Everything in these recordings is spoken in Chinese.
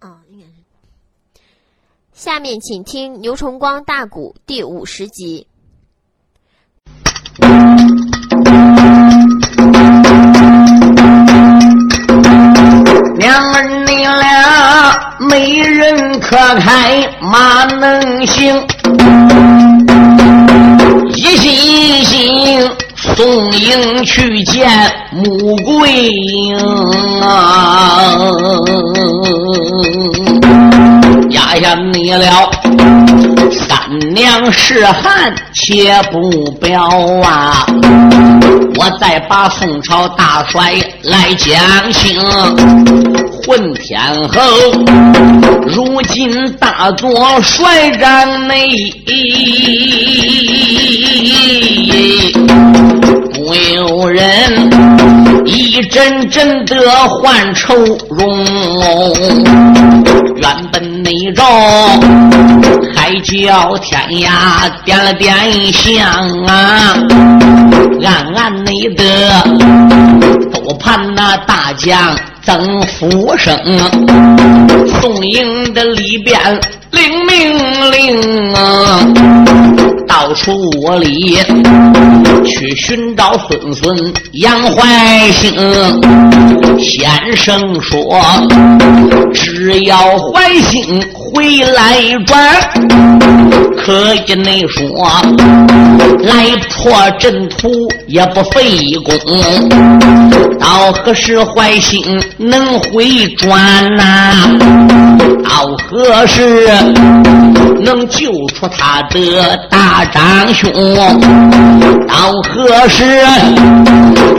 哦，应该是。下面请听牛崇光大鼓第五十集。娘儿你俩没人可开，马能行？一心一心宋英去见穆桂英啊！压下你了，三娘是汉且不表啊！我再把宋朝大帅来讲清。混天后，如今大作帅帐内，不由人一阵阵的换愁容。原本内着还叫天涯点了点香啊，暗暗内的都盼那大将。等福生，宋营的里边领命令啊，到处里去寻找孙孙杨怀兴。先生说，只要怀兴回来转，可以你说来破阵图也不费功。到何时怀兴？能回转呐？到何时能救出他的大长兄？到何时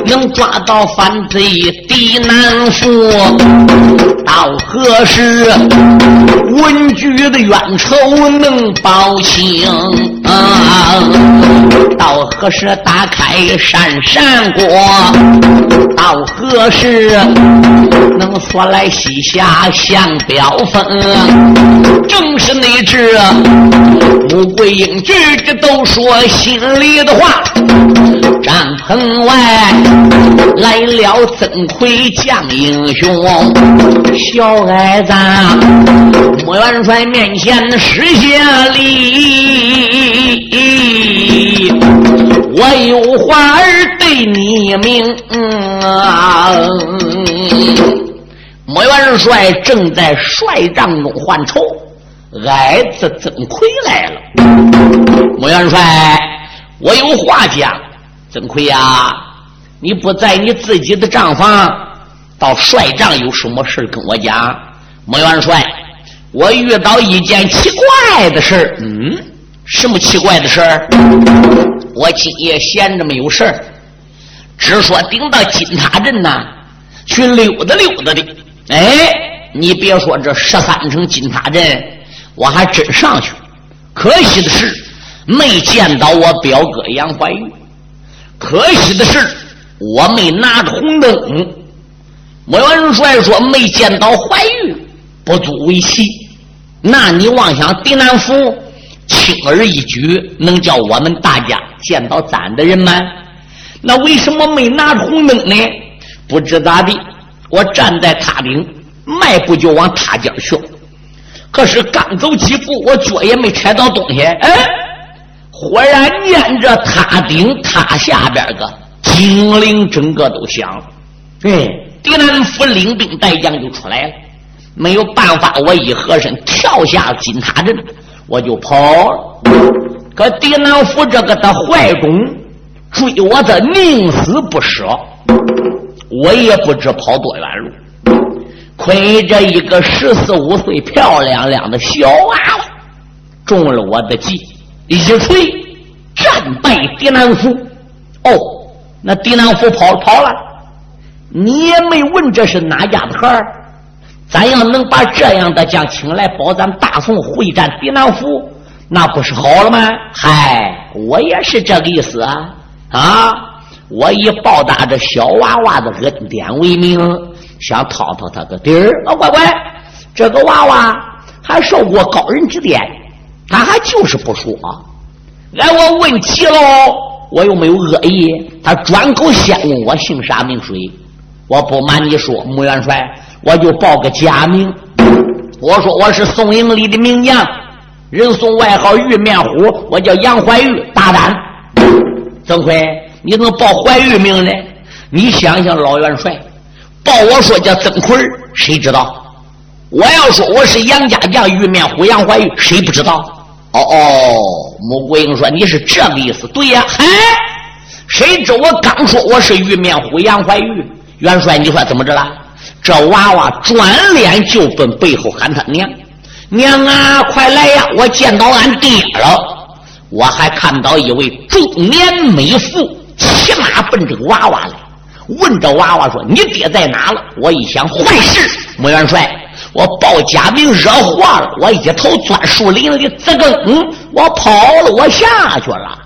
能抓到反贼狄南府？到何时文举的冤仇能报清？到何时打开山山国？到何时能说来西夏降表封？正是那只穆桂英句句都说心里的话。帐篷外来了曾奎将英雄，小矮子穆元帅面前施下礼。我有话儿对你明。莫元帅正在帅帐中换愁，矮子曾奎来了。莫元帅，我有话讲。曾奎呀，你不在你自己的帐房，到帅帐有什么事跟我讲？莫元帅，我遇到一件奇怪的事嗯。什么奇怪的事儿？我今夜闲着没有事儿，只说顶到金塔镇呐去溜达溜达的。哎，你别说这十三层金塔镇，我还真上去。可惜的是没见到我表哥杨怀玉，可惜的是我没拿着红灯。莫元帅说没见到怀玉不足为奇，那你妄想狄南府？轻而易举能叫我们大家见到咱的人吗？那为什么没拿着红灯呢？不知咋的，我站在塔顶，迈步就往塔尖去。可是刚走几步，我脚也没踩到东西，哎，忽然念着塔顶塔下边个警铃整个都响了。哎，狄南府领兵带将就出来了，没有办法，我一合身跳下金塔阵。我就跑了，可狄南府这个的坏种追我的宁死不舍，我也不知跑多远路。亏着一个十四五岁漂亮亮的小娃娃中了我的计，一锤战败狄南府。哦，那狄南府跑跑了，你也没问这是哪家的孩儿。咱要能把这样的将请来保咱大宋会战狄南府，那不是好了吗？嗨，我也是这个意思啊！啊，我以报答这小娃娃的恩典为名，想讨讨他个底儿。老乖乖，这个娃娃还受过高人指点，他还就是不说。哎，我问急喽，我又没有恶意，他转口先问我姓啥名谁。我不瞒你说，穆元帅。我就报个假名，我说我是宋营里的名将，人送外号玉面虎，我叫杨怀玉，大胆。曾奎，你怎么报怀玉名呢？你想想，老元帅报我说叫曾奎，谁知道？我要说我是杨家将玉面虎杨怀玉，谁不知道？哦哦，穆桂英说你是这个意思，对呀。哎，谁知我刚说我是玉面虎杨怀玉，元帅你说怎么着了？这娃娃转脸就奔背后喊他娘娘啊，快来呀！我见到俺爹了。我还看到一位中年美妇骑马奔这个娃娃来，问这娃娃说：“你爹在哪了？”我一想，坏事！穆元帅，我报假名惹祸了。我一头钻树林里，滋个嗯，我跑了，我下去了。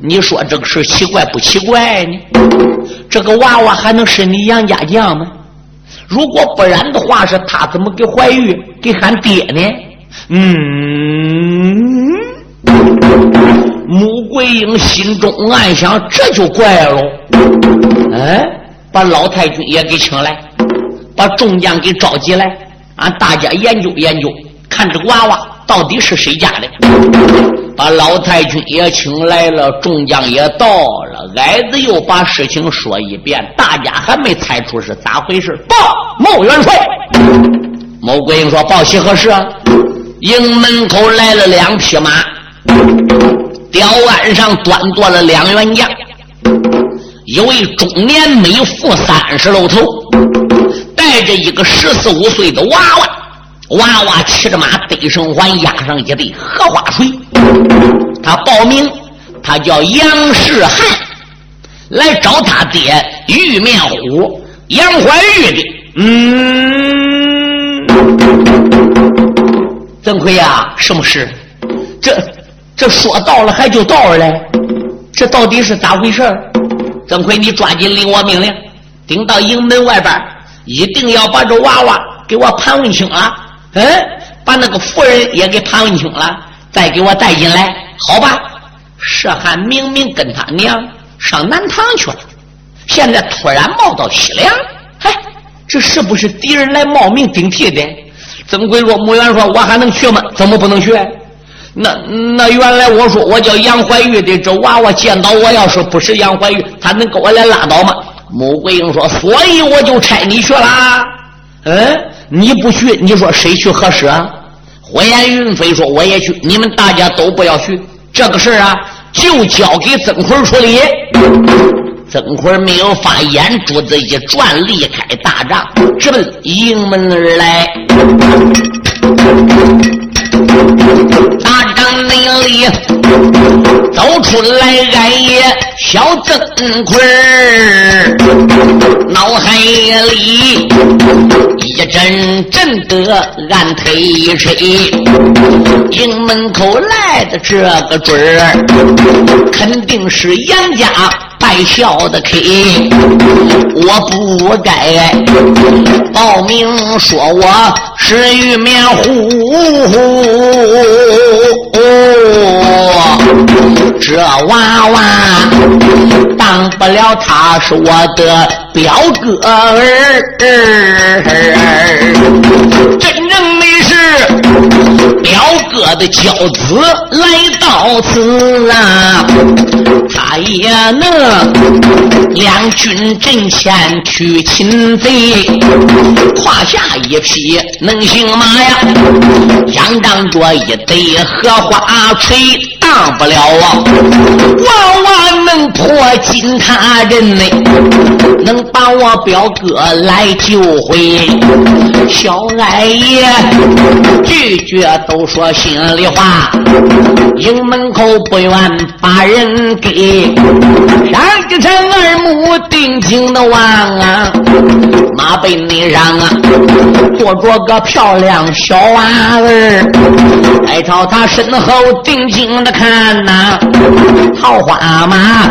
你说这个事奇怪不奇怪呢？这个娃娃还能是你杨家将吗？如果不然的话，是他怎么给怀玉给喊爹呢？嗯，穆桂英心中暗想，这就怪了。哎，把老太君也给请来，把众将给召集来，俺大家研究研究，看这个娃娃到底是谁家的。把老太君也请来了，众将也到了，矮子又把事情说一遍，大家还没猜出是咋回事。报，穆元帅。穆桂英说：“报喜何事啊？”营门口来了两匹马，吊鞍上端坐了两员将，一位中年美妇三十露头，带着一个十四五岁的娃娃。娃娃骑着马，背绳环，压上一对荷花锤。他报名，他叫杨世汉，来找他爹玉面虎杨怀玉的。嗯，曾奎呀，什么事？这这说到了还就到了嘞，这到底是咋回事？曾奎，你抓紧领我命令，顶到营门外边，一定要把这娃娃给我盘问清了。嗯，把那个夫人也给盘问清了，再给我带进来，好吧？涉汉明明跟他娘上南唐去了，现在突然冒到西凉，嗨，这是不是敌人来冒名顶替的？曾奎说：“穆元说，我还能去吗？怎么不能去？那那原来我说我叫杨怀玉的，这娃娃见到我要是不是杨怀玉，他能跟我来拉倒吗？”穆桂英说：“所以我就差你去了。”嗯。你不去，你说谁去合适啊？火焰云飞说：“我也去，你们大家都不要去。这个事儿啊，就交给曾坤处理。”曾坤没有发言，珠子一转，离开大帐，直奔营门而来。大帐内里走出来，俺爷小曾坤脑海里一阵阵的暗推一吹。营门口来的这个准儿，肯定是杨家。败笑的 K，我不该报名说我是玉面虎，这娃娃当不了，他是我的表哥儿，真正的是表哥的轿子来到此啊，他也能。两军阵前去擒贼，胯下一匹能行马呀，仰仗着一对荷花锤，当不了啊！往往能破金塔人呢，能把我表哥来救回。小矮爷拒绝都说心里话，营门口不愿把人给。让一场耳目定睛的望啊，马背内上啊，坐着个漂亮小娃儿，来朝他身后定睛的看呐，桃花马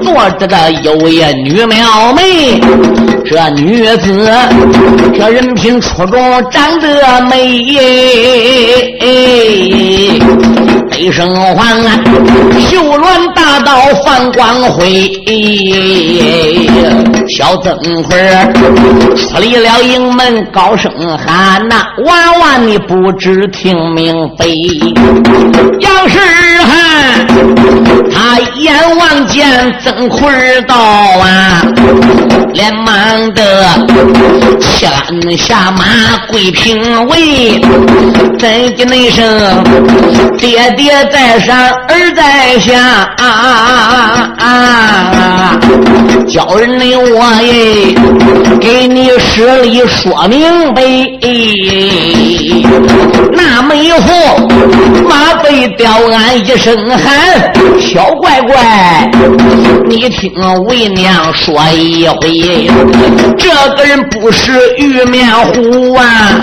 坐着的有位女妙美，这女子这人品出众，长得美。北生还，秀鸾大道放光辉。小曾奎出离了营门，高声喊呐：“娃娃你不知听明白？”杨世汉他眼望见曾奎到啊，连忙的牵下马跪平位，真的那声爹爹在上儿在下啊啊啊！叫人的我耶，给你施礼说明白。那媒妇马背吊鞍一声喊：“小乖乖，你听为娘说一回，这个人不是玉面虎啊，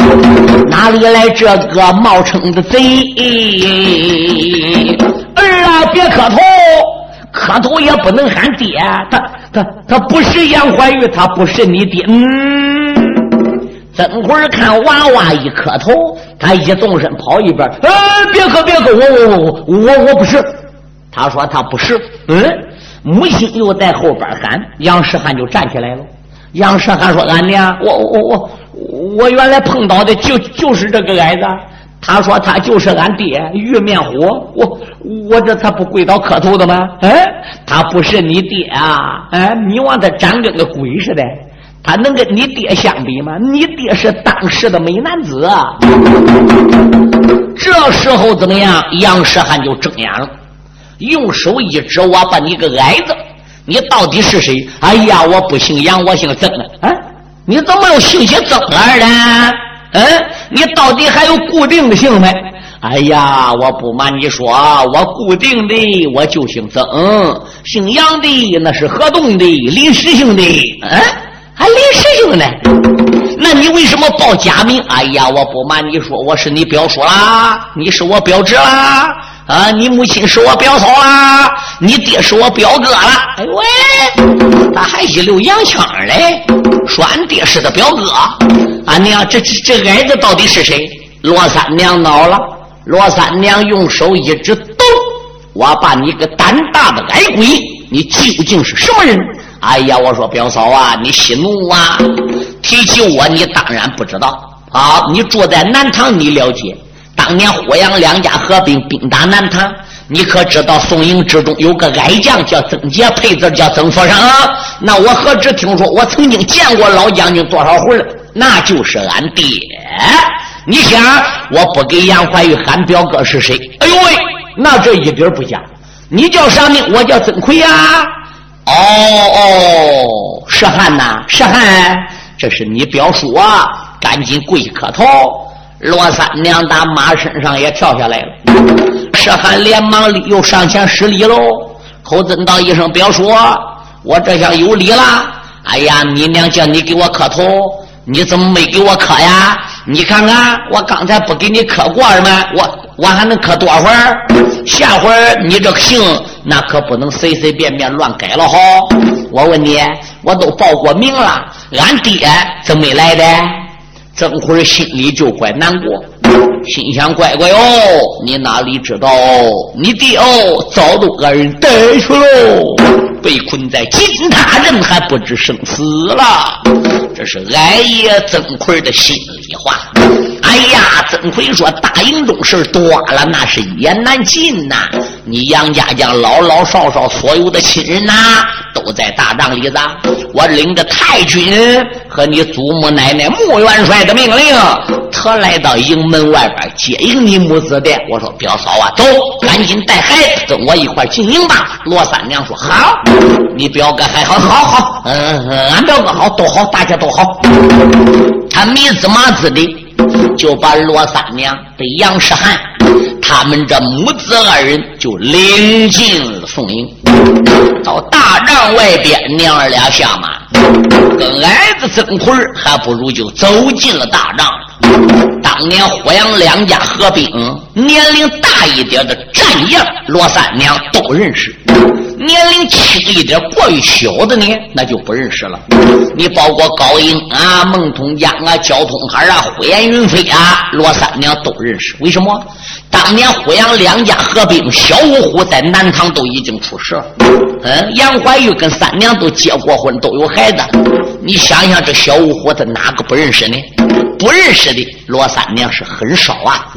哪里来这个冒充的贼？儿啊，别磕头，磕头也不能喊爹，他他他不是杨怀玉，他不是你爹。嗯，等会儿看娃娃一磕头，他一纵身跑一边，哎，别磕别磕，我我我我我不是。他说他不是，嗯，母亲又在后边喊，杨世汉就站起来了。杨世汉说：“俺娘，我我我我原来碰到的就就是这个矮子。”他说他就是俺爹玉面虎，我我这他不跪倒磕头的吗？哎，他不是你爹啊！哎，你望他长跟个鬼似的，他能跟你爹相比吗？你爹是当时的美男子啊！这时候怎么样？杨世汉就睁眼了，用手一指：“我把你个矮子，你到底是谁？”哎呀，我不姓杨，我姓曾啊！你怎么又姓起曾来了？嗯，你到底还有固定的姓没？哎呀，我不瞒你说，我固定的我就姓曾，姓杨的那是河东的李世兴的。嗯，还李世兴呢？那你为什么报假名？哎呀，我不瞒你说，我是你表叔啦，你是我表侄啦，啊，你母亲是我表嫂啦，你爹是我表哥啦。哎喂，咋还一溜洋腔嘞？说俺爹是他表哥。俺娘，这这这矮子到底是谁？罗三娘恼了。罗三娘用手一指，咚！我把你个胆大的矮鬼，你究竟是什么人？哎呀，我说表嫂啊，你息怒啊！提起我，你当然不知道啊！你住在南唐，你了解。当年霍阳两家合兵，兵打南唐，你可知道宋营之中有个矮将叫曾杰，配字叫曾福生。那我何止听说，我曾经见过老将军多少回了。那就是俺爹，你想我不给杨怀玉喊表哥是谁？哎呦喂，那这一点不假。你叫啥名？我叫曾奎呀。哦哦，石汉呐，石汉，这是你表叔啊，赶紧跪磕头。罗三娘打马身上也跳下来了，石汉连忙又上前施礼喽，口尊道一声表叔，我这下有礼了。哎呀，你娘叫你给我磕头。你怎么没给我磕呀？你看看，我刚才不给你磕过了吗？我我还能磕多会儿？下回你这个姓那可不能随随便便乱改了哈！我问你，我都报过名了，俺爹怎么没来的？曾辉心里就怪难过，心想：乖乖哦，你哪里知道，你爹哦早都把人带去喽，被困在金塔镇，还不知生死了。这是俺爷曾奎的心话。哎呀，曾奎说：“大营中事多了，那是一言难尽呐。你杨家将老老少少所有的亲人呐，都在大帐里子。我领着太君和你祖母奶奶穆元帅的命令，特来到营门外边接应你母子的。我说表嫂啊，走，赶紧带孩子跟我一块进营吧。罗三娘说：好，你表哥还好，好好，嗯，俺表哥好，都好，大家都好。他迷子麻子的。”就把罗三娘的杨世汉，他们这母子二人就领进了宋营，到大帐外边，娘儿俩下马，跟矮子曾奎还不如就走进了大帐。当年霍阳两家合兵，年龄大一点的战将罗三娘都认识。年龄轻一点、过于小的呢，那就不认识了。你包括高英啊、孟通江啊、焦通海啊、呼延云飞啊、罗三娘都认识。为什么？当年呼杨两家合并，小五虎在南唐都已经出事了。嗯，杨怀玉跟三娘都结过婚，都有孩子。你想想，这小五虎他哪个不认识呢？不认识的罗三娘是很少啊。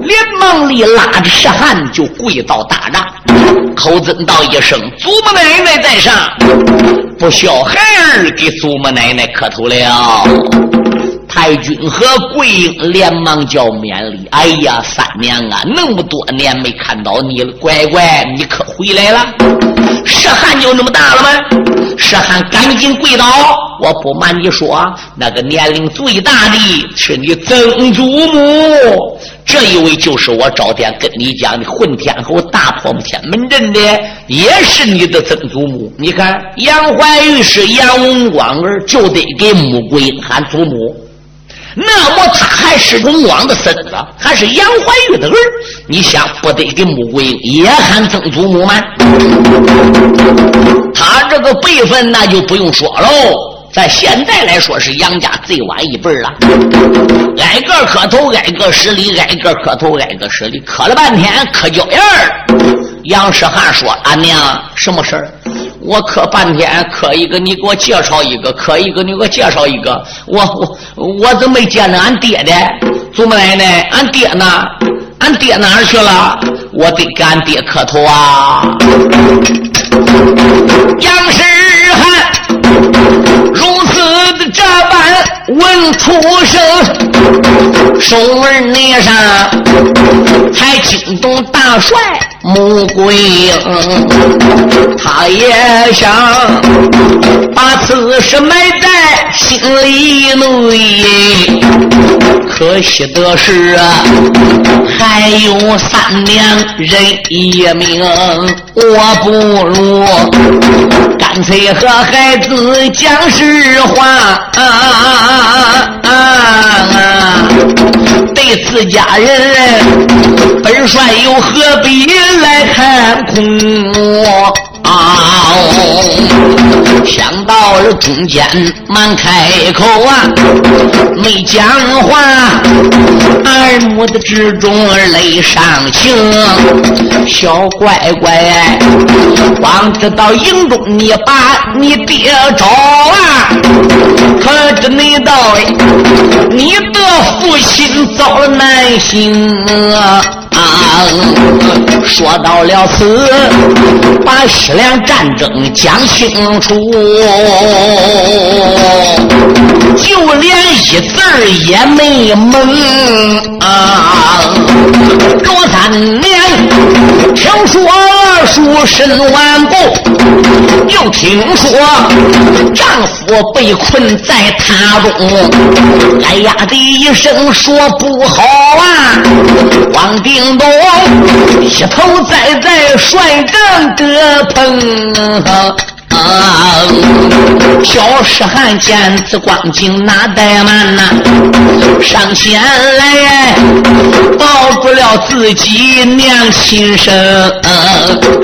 连忙里拉着石汉就跪到大帐，口尊道一声：“祖母奶奶在上，不孝孩儿给祖母奶奶磕头了。”太君和桂英连忙叫免礼。哎呀，三娘啊，那么多年没看到你了，乖乖，你可回来了？石汉就那么大了吗？石汉赶紧跪倒。我不瞒你说，那个年龄最大的是你曾祖母，这一位就是我赵天跟你讲的混天侯大破天门阵的，也是你的曾祖母。你看，杨怀玉是杨文广儿，就得给穆桂英喊祖母。那么他还是荣王的孙子，还是杨怀玉的儿，你想不得给穆桂英也喊曾祖母吗？他这个辈分那就不用说喽，在现在来说是杨家最晚一辈了，挨个磕头，挨个施礼，挨个磕头，挨个施礼，磕了半天磕脚印儿。杨世汉说：“俺娘，什么事儿？”我磕半天，磕一个，你给我介绍一个；磕一个，你给我介绍一个。我我我怎么没见着俺爹的？祖母奶奶，俺爹呢？俺爹哪儿去了？我得给俺爹磕头啊！杨世汉如此的这般问出声，手腕捏上才惊动大帅。穆桂英，他也想把此事埋在心里内，可惜的是啊，还有三娘人一命，我不如干脆和孩子讲实话啊啊啊！对自家人，本帅又何必？来看空！想到了中间，忙开口啊，没讲话。耳目的之中泪上情，小乖乖，光知道营中你把你爹找啊，可知你道你的父亲遭了难刑啊！啊说到了此，把西凉战争讲清楚，就连一字儿也没蒙啊！罗三娘听说书身完步，又听说丈夫被困在塔中，哎呀的一声说不好啊！王定。东一头栽在帅帐的棚。小石汉见此光景，哪怠慢呐？上前来抱住了自己娘亲生，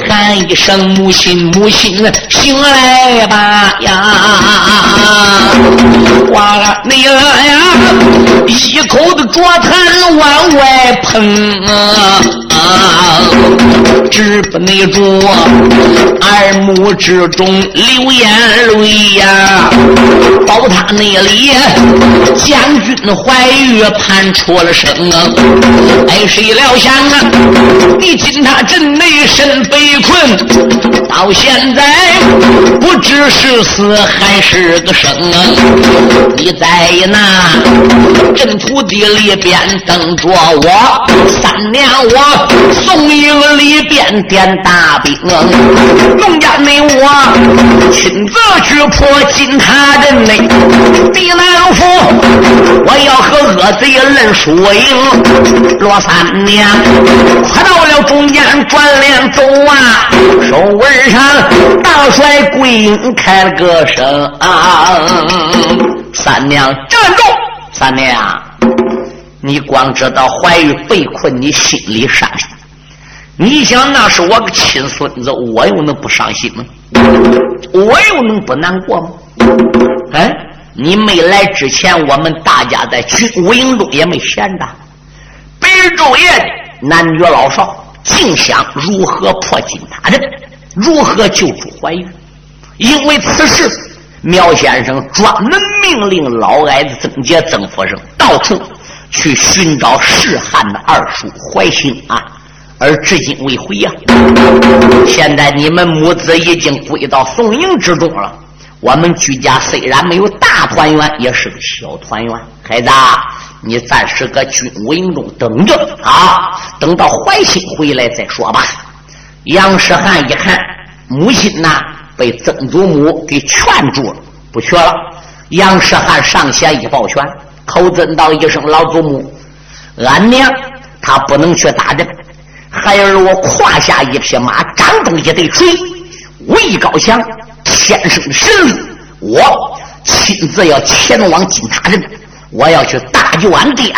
喊一声母亲，母亲醒来吧呀！哇，你了呀！一口的浊痰往外喷啊！止不内住，耳目之中。流眼泪呀，到他那里，将军怀玉盼出了声啊！哎，谁料想啊，你进他阵内身被困，到现在不知是死还是个生啊！你在那阵土地里边等着我，三年我送营里边点大兵，农家内我。亲自去破金塔阵内，地南府，我要和恶贼论输赢。罗三娘，快到了中间转脸走啊！手腕上，大帅桂英开了个声啊！三娘站住！三娘，你光知道怀玉被困，你心里伤心。你想那是我个亲孙子，我又能不伤心吗？我又能不难过吗？哎，你没来之前，我们大家在军武营中也没闲着，白日昼夜的，男女老少尽想如何破金塔阵，如何救出怀玉。因为此事，苗先生专门命令老矮子曾杰、曾福生到处去寻找试汉的二叔怀兴啊。而至今未回呀！现在你们母子已经归到宋营之中了。我们居家虽然没有大团圆，也是个小团圆。孩子，你暂时搁军武营中等着啊，等到怀兴回来再说吧。杨世汉一看母亲呐被曾祖母给劝住了，不去了。杨世汉上前一抱拳，口尊道一声：“老祖母，俺娘她不能去打阵。”孩儿我胯下一匹马，掌中一对锤，武艺高强，天生神力。我亲自要前往金塔镇，我要去大救俺爹。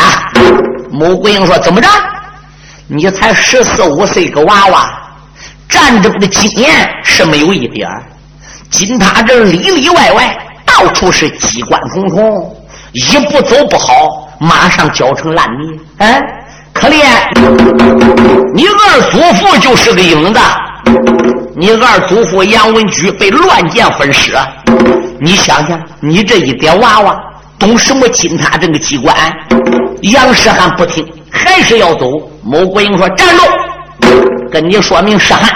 穆桂英说：“怎么着？你才十四五岁个娃娃，战争的经验是没有一点金塔镇里里外外到处是机关重重，一步走不好，马上搅成烂泥。哎。”可怜，你二祖父就是个影子。你二祖父杨文举被乱箭分尸，你想想，你这一点娃娃懂什么金塔这个机关？杨世汉不听，还是要走。某国英说：“站住！跟你说明，世汉，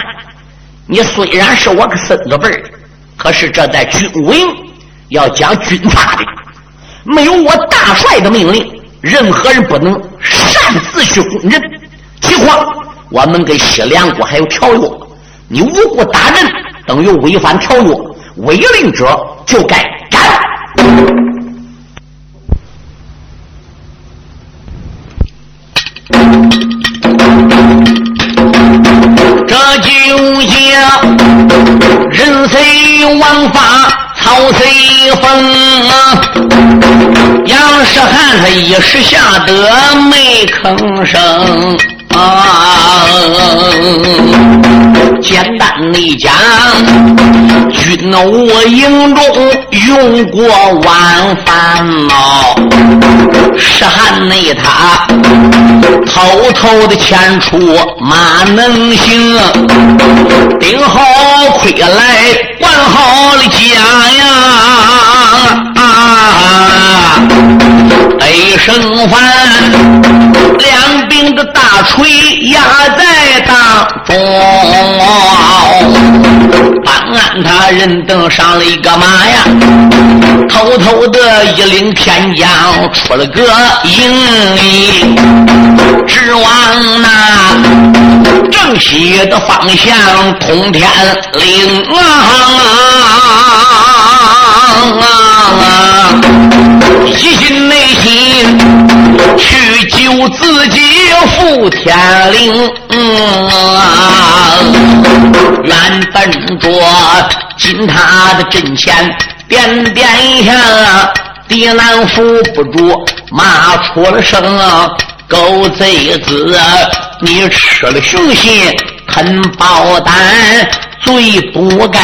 你虽然是我个孙子辈儿，可是这在军武营要讲军法的，没有我大帅的命令。”任何人不能擅自去攻人，何况我们跟西凉国还有条约，你无故打人，等于违反条约，违令者就该斩。这就像人随王法。曹随风，杨世汉他一时吓得没吭声。啊，简单的讲，军武营中用过万烦恼，是汉内他偷偷的牵出马能行，顶好盔来管好了家呀。一声饭，两柄的大锤压在当中，办案他人登上了一个马呀，偷偷的一领天将出了个营里，直往那正西的方向通天岭啊，一心内心。去救自己赴天灵，原本着金塔的阵前，点点下，狄难扶不住，骂出了声：狗贼子，你吃了雄心，吞豹胆，罪不该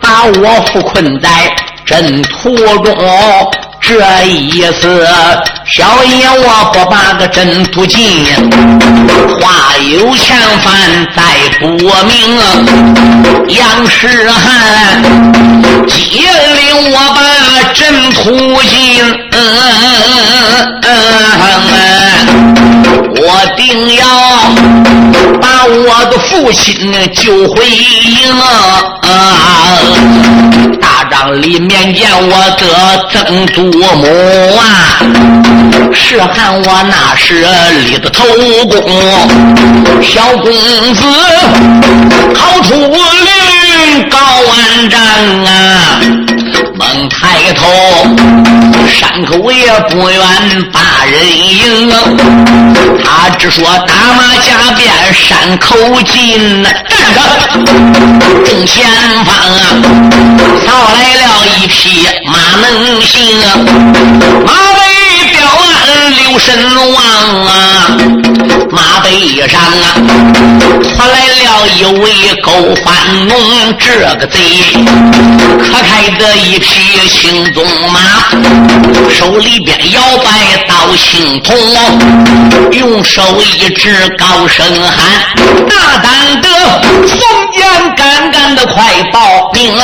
把我缚困在阵途中。这意思，小爷我不把个真途进，话有千帆再不明。杨世汉接令我把真途进，我定要把我的父亲救回营。大帐里面见我的曾祖母啊，是喊我那是立的头功，小公子逃出灵高万丈啊，猛抬头山口也不远把人迎，他只说打马加鞭山口进，站着正前方啊，操来了一匹马能行，马背彪鞍。留神望啊，马背上啊，拖来了一位狗贩弄，这个贼可开的一匹青鬃马，手里边摇摆刀青铜，用手一指高声喊：大胆的封建干干的快报兵，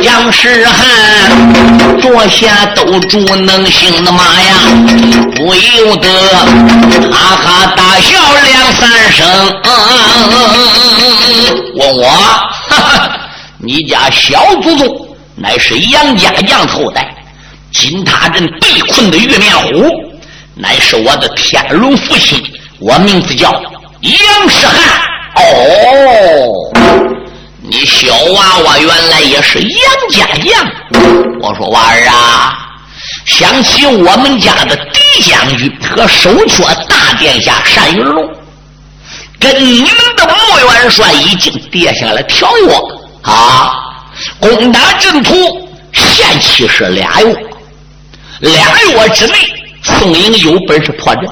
杨世汉坐下斗住能行的马呀，不由得哈哈大笑两三声。问我，哈哈，你家小祖宗乃是杨家将后代，金塔镇被困的玉面虎，乃是我的天龙父亲，我名字叫杨世汉。哦。你小娃娃原来也是杨家将，我说娃儿啊，想起我们家的狄将军和守缺大殿下单云龙，跟你们的穆元帅已经跌下了条约啊！攻打阵图限期是俩月，俩月之内宋营有本事破阵，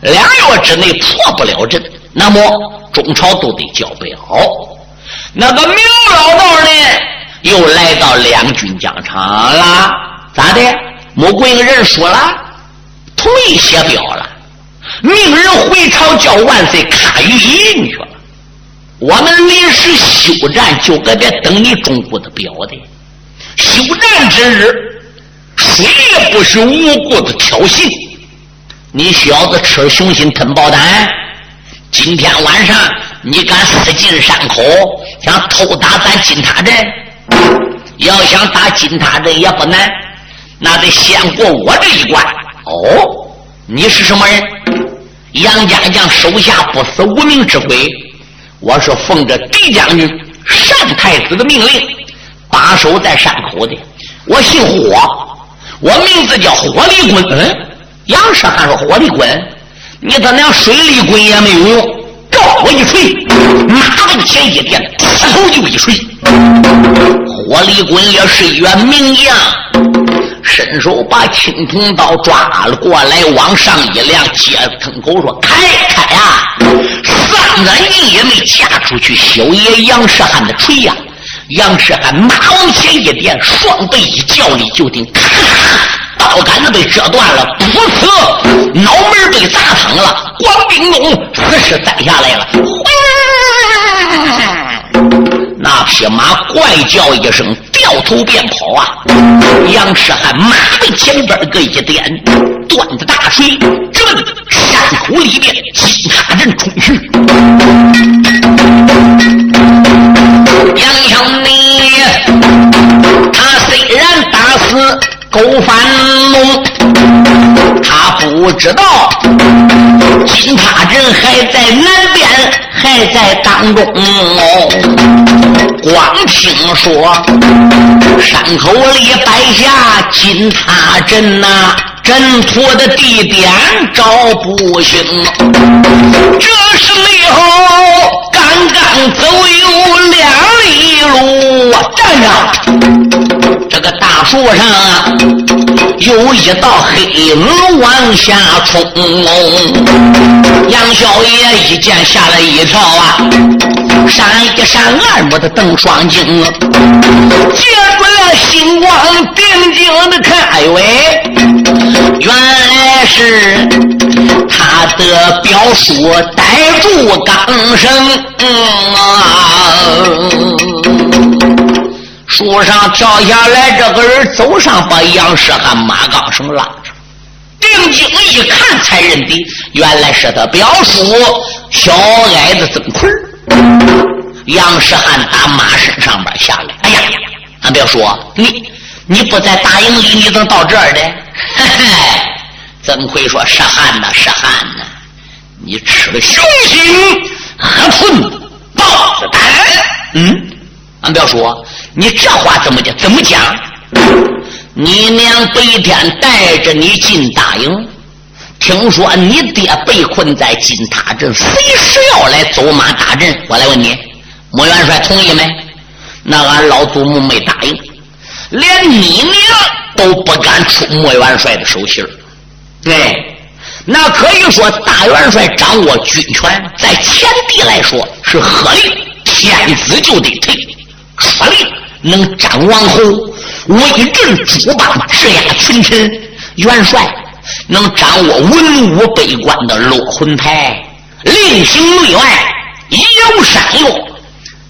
俩月之内破不了阵，那么中朝都得交表。那个苗老道呢，又来到两军疆场了，咋的？穆桂英认输了，同意写表了，命人回朝叫万岁看御印去了。我们临时休战，就搁这等你中国的表的。休战之日，谁也不许无故的挑衅。你小子吃雄心吞豹胆，今天晚上。你敢私进山口，想偷打咱金塔镇？要想打金塔镇也不难，那得先过我这一关。哦，你是什么人？杨家将手下不死无名之鬼。我是奉着狄将军单太子的命令，把守在山口的。我姓火，我名字叫火力滚。嗯，杨氏还是火力滚，你他娘水力滚也没有用。我一锤，马往前一垫，劈头就一锤。火力滚也是一员名将，伸手把青铜刀抓了过来，往上一亮，接坑口说：“开开呀！”三个人也没架出去，小爷杨世汉的锤呀！杨世汉马往前一点，双背一叫力，就听咔，被折断了，噗呲，脑门被砸疼了。黄冰龙死尸栽下来了，那匹马怪叫一声，掉头便跑啊！杨世汉马的前边个一点，端着大锤，直奔山谷里面其他人冲去。杨兄弟，狗反龙，他不知道金塔镇还在南边，还在当中。光听说山口里摆下金塔镇呐，阵图的地点找不清，这是内后。刚刚走有两里路，站着，这个大树上啊，有一道黑影往下冲。杨小爷一见吓了一跳啊，闪一闪二目的瞪双睛，借住了星光定睛的看，哎喂，原来是他的表叔逮住刚生。树上跳下来，这个人走上把杨世汉马钢绳拉着，定睛一看才认得，原来是他表叔小矮子曾坤。杨世汉打马身上边下来，俺表叔你，你不在大营里，你怎么到这儿的？嘿嘿，曾奎说：“是汉呐，是汉呐，你吃了雄心。”喝寸豹子胆，嗯，俺表叔，你这话怎么讲？怎么讲？你娘白天带着你进大营，听说你爹被困在金塔镇，随时要来走马打阵。我来问你，穆元帅同意没？那俺老祖母没答应，连你娘都不敢出莫元帅的手心哎，那可以说大元帅掌握军权，在前帝来说是合令，天子就得退，出令能斩王侯，威震诸邦，制压群臣。元帅能掌握文武百官的落魂台，令行内外，有善用。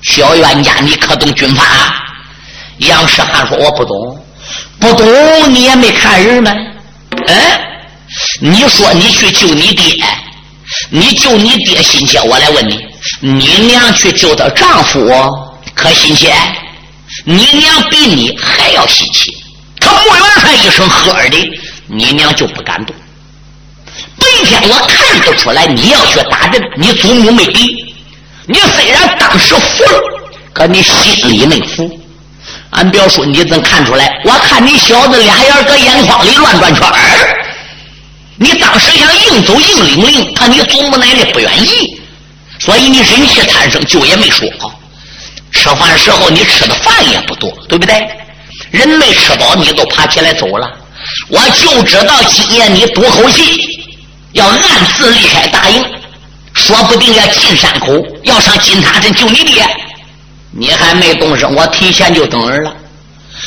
小冤家，你可懂军法？杨世汉说：“我不懂，不懂，你也没看人吗？嗯，你说你去救你爹，你救你爹心切，我来问你，你娘去救她丈夫，可心切？你娘比你还要心切。可穆元帅一声呵儿的，你娘就不敢动。白天我看得出来，你要去打阵，你祖母没敌。”你虽然当时服了，可你心里没服。俺表叔，你怎看出来？我看你小子俩眼搁眼眶里乱转圈儿。你当时想硬走硬领令，怕你祖母奶奶不愿意，所以你忍气贪声，就也没说。吃饭时候你吃的饭也不多，对不对？人没吃饱，你都爬起来走了。我就知道今夜你赌口气，要暗自离开大营。说不定要进山口，要上金塔镇救你爹，你还没动身，我提前就等人了。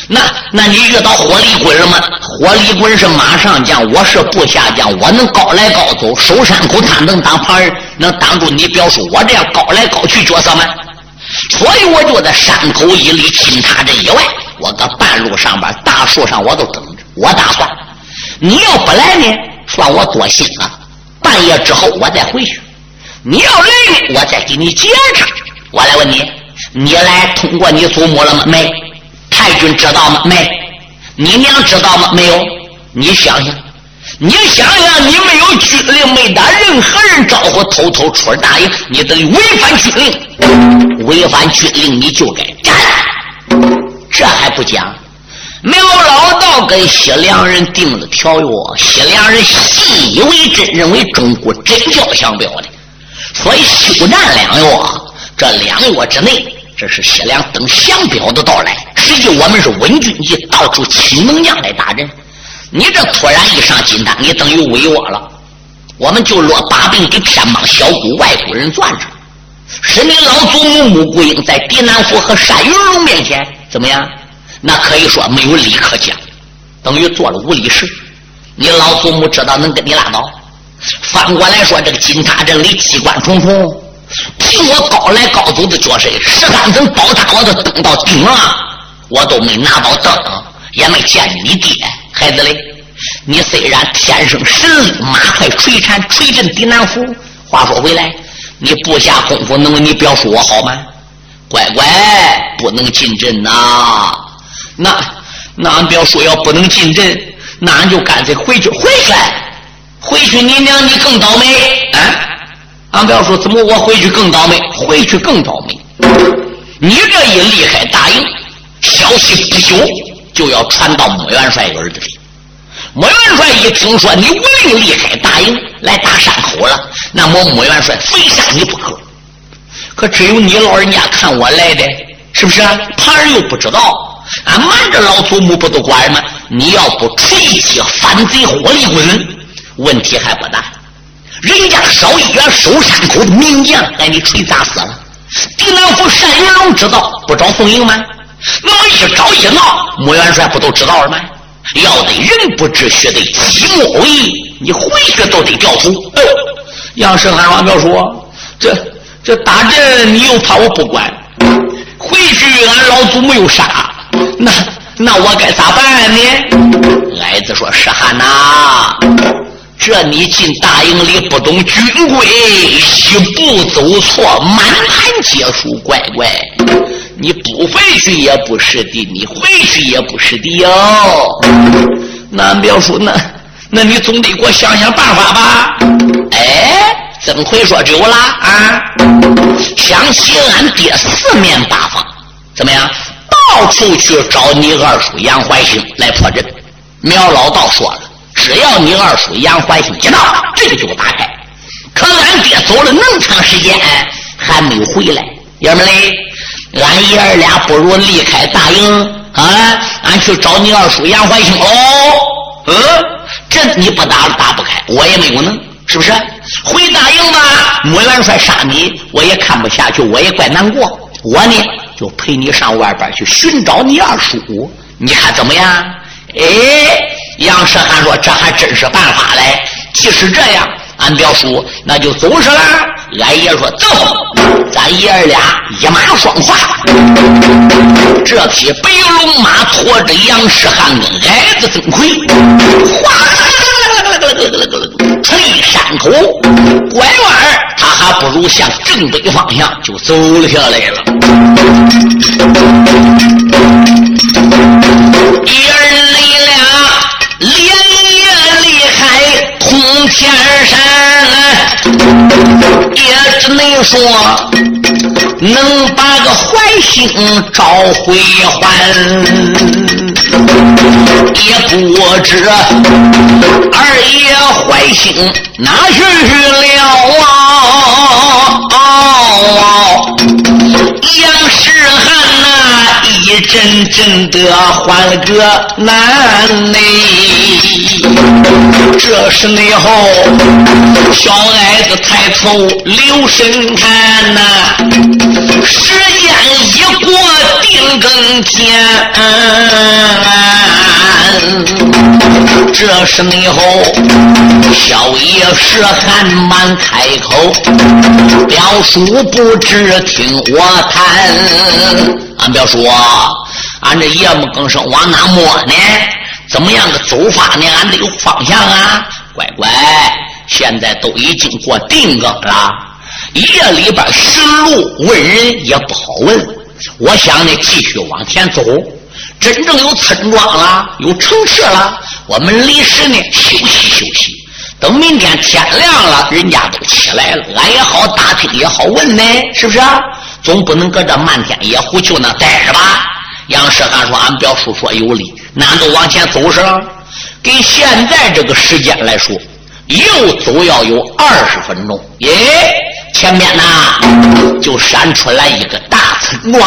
那，那你遇到火力棍了吗？火力棍是马上将，我是部下将，我能高来高走，守山口，他能当旁人，能挡住你表叔。我这样高来高去角色吗？所以我就在山口一里金塔镇以外，我搁半路上边大树上我都等着。我打算，你要不来呢，算我多心了。半夜之后我再回去。你要来，我再给你解释。我来问你，你来通过你祖母了吗？没。太君知道吗？没。你娘知道吗？没有。你想想，你想想，你没有军令，没打任何人招呼，偷偷出了大营，你等于违反军令。违反军令，你就该斩。这还不讲，苗老道跟西凉人定了条约，西凉人信以为真，认为中国真交相标的。所以休战两月，这两月之内，这是西凉等降表的到来。实际我们是稳军机，到处请能将来打阵。你这突然一上金丹，你等于违我了。我们就落把柄给天帮小股外国人攥着，使你老祖母穆桂英在狄南府和单云龙面前怎么样？那可以说没有理可讲，等于做了无理事。你老祖母知道能跟你拉倒？反过来说，这个金塔镇里机关重重，凭我高来高走的脚势，十三层宝塔我都登到顶了，我都没拿到灯，也没见你爹。孩子嘞，你虽然天生神力，马快锤缠，锤震狄南府。话说回来，你不下功夫能为你表叔我好吗？乖乖，不能进阵呐。那那俺表叔要不能进阵，那俺就干脆回去回去。回去你娘你更倒霉啊！俺不要说怎么我回去更倒霉，回去更倒霉。你这一离开大营，消息不久就要传到穆元帅耳朵里。穆元帅一听说你无令离开大营来打山口了，那么穆元帅非杀你不可。可只有你老人家看我来的，是不是？旁人又不知道，俺瞒着老祖母不都管吗？你要不锤击反贼火力棍？问题还不大，人家少一员守山口的名将，把你锤砸死了。狄南府单云龙知道不找凤英吗？那么一找一闹，穆元帅不都知道了吗？要得人不知，须得己莫为。你回去都得调出。杨胜汉王彪说：“这这打阵，你又怕我不管？回去俺老祖母又杀，那那我该咋办呢？”矮子说：“是汉呐。”这你进大营里不懂军规，一步走错，满盘皆输。乖乖，你不回去也不是的，你回去也不是的哟。那表叔，那那你总得给我想想办法吧？哎，曾奎说有了啊，想起俺爹四面八方，怎么样？到处去找你二叔杨怀兴来破阵。苗老道说了。只要你二叔杨怀兴一到，这个就打开。可俺爹走了那么长时间，还没有回来。爷们嘞，俺爷儿俩不如离开大营啊，俺去找你二叔杨怀兴哦。嗯，这你不打，打不开，我也没有能，是不是？回大营吧，穆元帅杀你，我也看不下去，我也怪难过。我呢，就陪你上外边去寻找你二叔，你看怎么样？哎，杨世汉说：“这还真是办法嘞！即使这样，俺表叔那就走是了。”俺爷说：“走，咱爷儿俩一马双跨。”这匹白龙马驮着杨世汉跟矮子曾奎，哗，吹山口，拐弯他还不如向正北方向就走了下来了。爷儿天山，也只能说。能把个坏心找回还，也不知二爷坏心哪去了啊！杨世汉呐，一阵阵的换了个难嘞。这时内后，小矮子抬头留神看呐。时间一过，更天。这时内后，小爷是还满开口，表叔不知听我谈。俺表叔，俺这夜幕更生往哪摸呢？怎么样的走法呢？俺得有方向啊！乖乖，现在都已经过定更了。夜里边寻路问人也不好问，我想呢，继续往前走，真正有村庄了，有城市了，我们临时呢休息休息，等明天天亮了，人家都起来了，俺也好打听，也好问呢，是不是？总不能搁这漫天野湖就那待着吧？杨世汉说：“俺表叔说有理，那都往前走上，跟现在这个时间来说。”又走要有二十分钟，耶！前面呐就闪出来一个大村庄，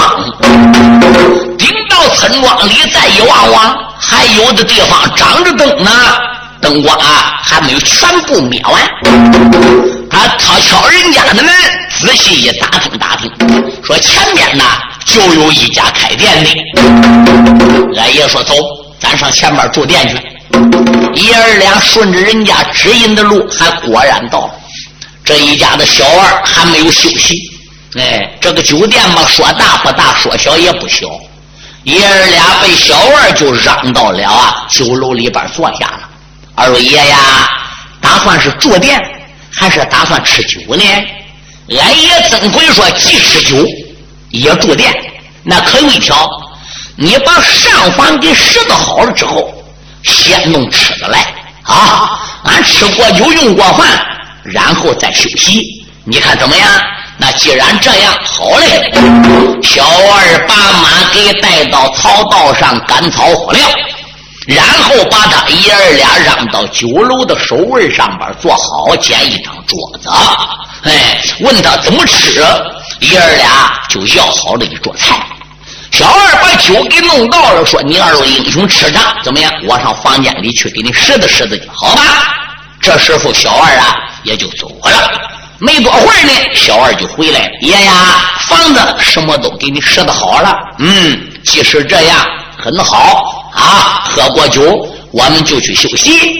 顶到村庄里再一望望，还有的地方长着灯呢，灯光啊还没有全部灭完。他敲敲人家的门，仔细一打听打听，说前面呢就有一家开店的。俺爷说走，咱上前边住店去。爷儿俩顺着人家指引的路，还果然到了这一家的小二还没有休息。哎，这个酒店嘛，说大不大，说小也不小。爷儿俩被小二就让到了啊酒楼里边坐下了。二位爷呀，打算是住店，还是打算吃酒呢？俺爷曾奎说，既吃酒也住店。那可有一条，你把上房给拾掇好了之后。先弄吃的来啊！俺吃过酒，用过饭，然后再休息。你看怎么样？那既然这样，好嘞。小二把马给带到草道上赶草火料，然后把他爷儿俩让到酒楼的首位上边坐好，捡一张桌子。哎，问他怎么吃，爷儿俩就要好了一桌菜。小二把酒给弄到了，说：“你二位英雄吃着怎么样？我上房间里去给你拾掇拾掇去，好吧？”这时候小二啊也就走了。没多会儿呢，小二就回来了：“爷呀，房子什么都给你拾掇好了。嗯，即使这样很好啊。喝过酒，我们就去休息。”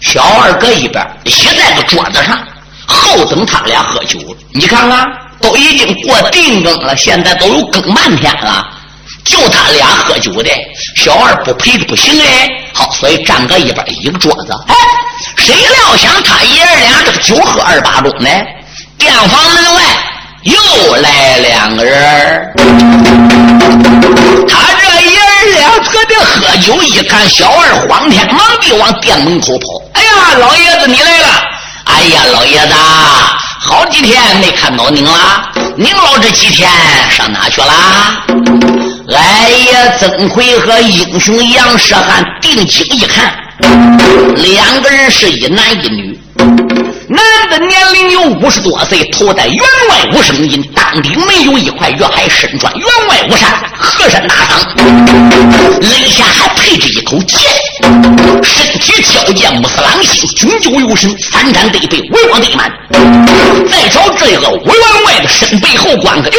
小二搁一边倚在个桌子上，后等他俩喝酒。你看看，都已经过定更了，现在都有更半天了。就他俩喝酒的，小二不陪着不行哎。好，所以站搁一边一个桌子。哎，谁料想他爷儿俩这个酒喝二八盅呢？店房门外又来两个人他这爷儿俩搁这喝酒，一看小二慌天忙地往店门口跑。哎呀，老爷子你来了！哎呀，老爷子，好几天没看到您了。您老这几天上哪去了？哎呀曾奎和英雄杨世汉定睛一看，两个人是一男一女。男的年龄有五十多岁，头戴员外五声巾，当顶没有一块月海身穿员外五衫，和珅大裳，肋下还配着一口剑。身体矫健，穆斯朗心，军酒有神，三战得背，威光得满。再朝这个员外的身背后关个院，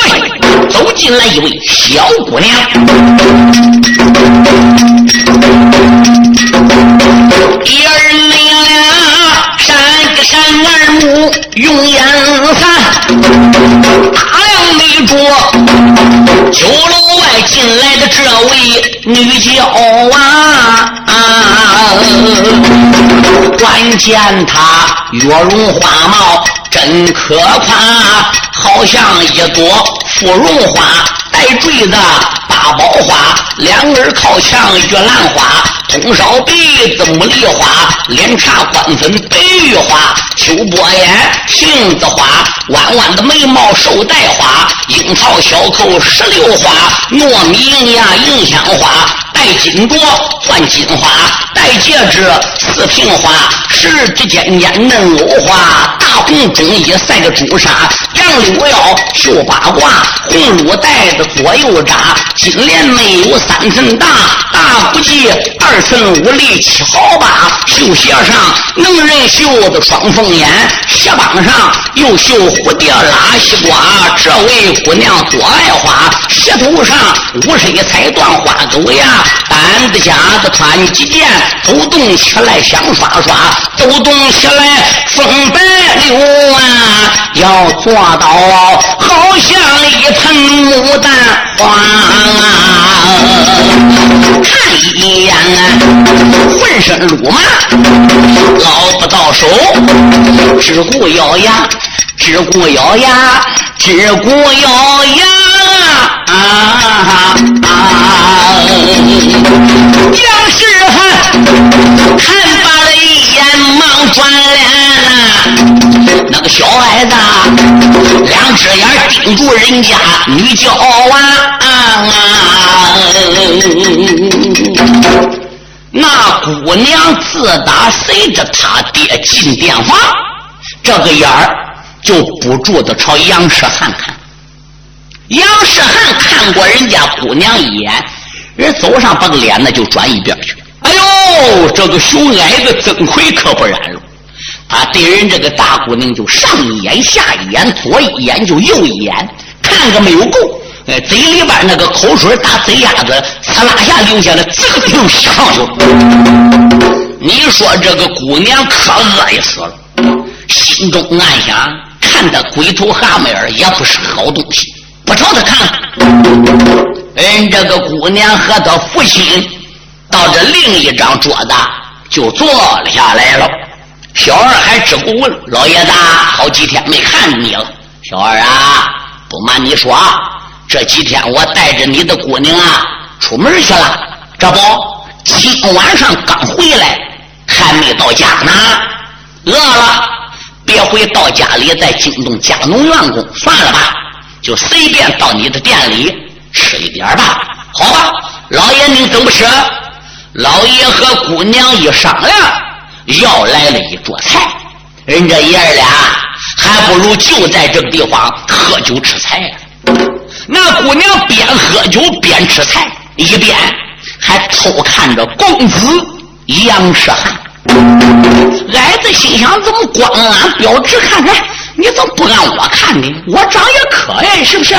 走进来一位小姑娘。用眼看，打量没着酒楼外进来的这位女娇啊，关键她月容花貌真可夸，好像一朵芙蓉花带坠子。宝花，两耳靠墙玉兰花，通烧鼻子茉莉花，脸茶官粉白玉花，秋波眼杏子花，弯弯的眉毛寿带花，樱桃小口石榴花，糯米银牙银香花，戴金镯换金花，戴戒指四平花，十指尖尖嫩藕花，大红中衣赛个朱砂，杨柳腰绣八卦，红芦带子左右扎。金莲没有三寸大，大不计二寸五里七毫八。绣鞋上能人绣的双凤眼，鞋帮上又绣蝴蝶拉西瓜。这位姑娘多爱花，鞋头上五十一彩缎花狗牙，单子夹子穿几件，走动起来响刷刷，走动起来风摆柳啊，要做到好像一盆牡丹花。看一眼啊，浑身鲁麻，捞不到手，只顾咬牙，只顾咬牙，只顾咬牙啊啊啊！杨世汉看罢了一眼，忙转脸那个小矮子，两只眼盯住人家女娇娃。那姑娘自打随着他爹进店房，这个眼儿就不住的朝杨世汉看。杨世汉看过人家姑娘一眼，人走上把个脸呢就转一边去。哎呦，这个熊矮子曾奎可不然了，他对人这个大姑娘就上一眼下一眼，左一眼就右一眼，看个没有够。哎，嘴里边那个口水打嘴丫子，呲啦下流下来，这个就吸上去。你说这个姑娘可恶死了，心中暗想：看他龟头蛤蟆儿也不是好东西，不朝他看。人这个姑娘和他父亲到这另一张桌子就坐了下来了。小二还只顾问老爷子，好几天没看你了。小二啊，不瞒你说。这几天我带着你的姑娘啊出门去了，这不今晚上刚回来，还没到家呢。饿了，别回到家里再惊动家农员工，算了吧，就随便到你的店里吃一点吧。好吧，老爷您怎么吃？老爷和姑娘一商量，要来了一桌菜，人家爷儿俩还不如就在这个地方喝酒吃菜。那姑娘边喝酒边吃菜，一边还偷看着公子杨世汉。矮子心想：怎么光俺标直看看，你怎么不按我看呢？我长也可爱，是不是？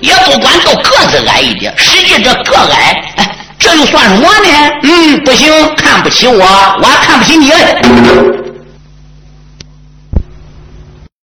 也不管都个子矮一点，实际这个矮，哎，这又算什么呢？嗯，不行，看不起我，我还看不起你。